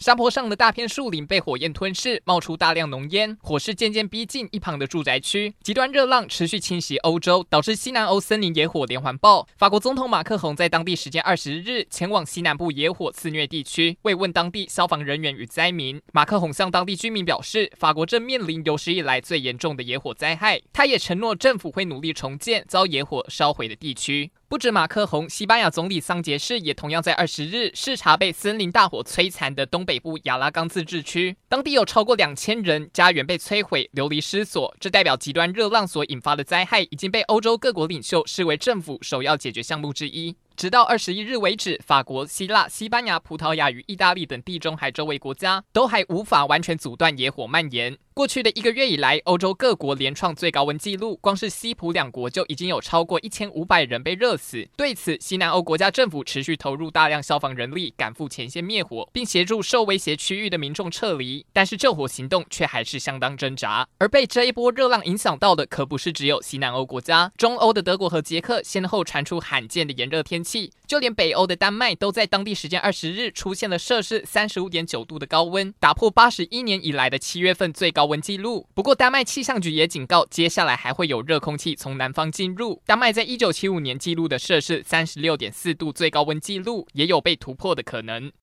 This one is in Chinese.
山坡上的大片树林被火焰吞噬，冒出大量浓烟，火势渐渐逼近一旁的住宅区。极端热浪持续侵袭欧洲，导致西南欧森林野火连环爆。法国总统马克宏在当地时间二十日前往西南部野火肆虐地区，慰问当地消防人员与灾民。马克宏向当地居民表示，法国正面临有史以来最严重的野火灾害。他也承诺政府会努力重建遭野火烧毁的地区。不止马克宏，西班牙总理桑杰士也同样在二十日视察被森林大火摧残的东北部亚拉冈自治区，当地有超过两千人家园被摧毁，流离失所。这代表极端热浪所引发的灾害已经被欧洲各国领袖视为政府首要解决项目之一。直到二十一日为止，法国、希腊、西班牙、葡萄牙与意大利等地中海周围国家都还无法完全阻断野火蔓延。过去的一个月以来，欧洲各国连创最高温纪录，光是西葡两国就已经有超过一千五百人被热死。对此，西南欧国家政府持续投入大量消防人力，赶赴前线灭火，并协助受威胁区域的民众撤离。但是救火行动却还是相当挣扎。而被这一波热浪影响到的，可不是只有西南欧国家，中欧的德国和捷克先后传出罕见的炎热天气，就连北欧的丹麦都在当地时间二十日出现了摄氏三十五点九度的高温，打破八十一年以来的七月份最高温记录。不过，丹麦气象局也警告，接下来还会有热空气从南方进入。丹麦在一九七五年记录的摄氏三十六点四度最高温记录，也有被突破的可能。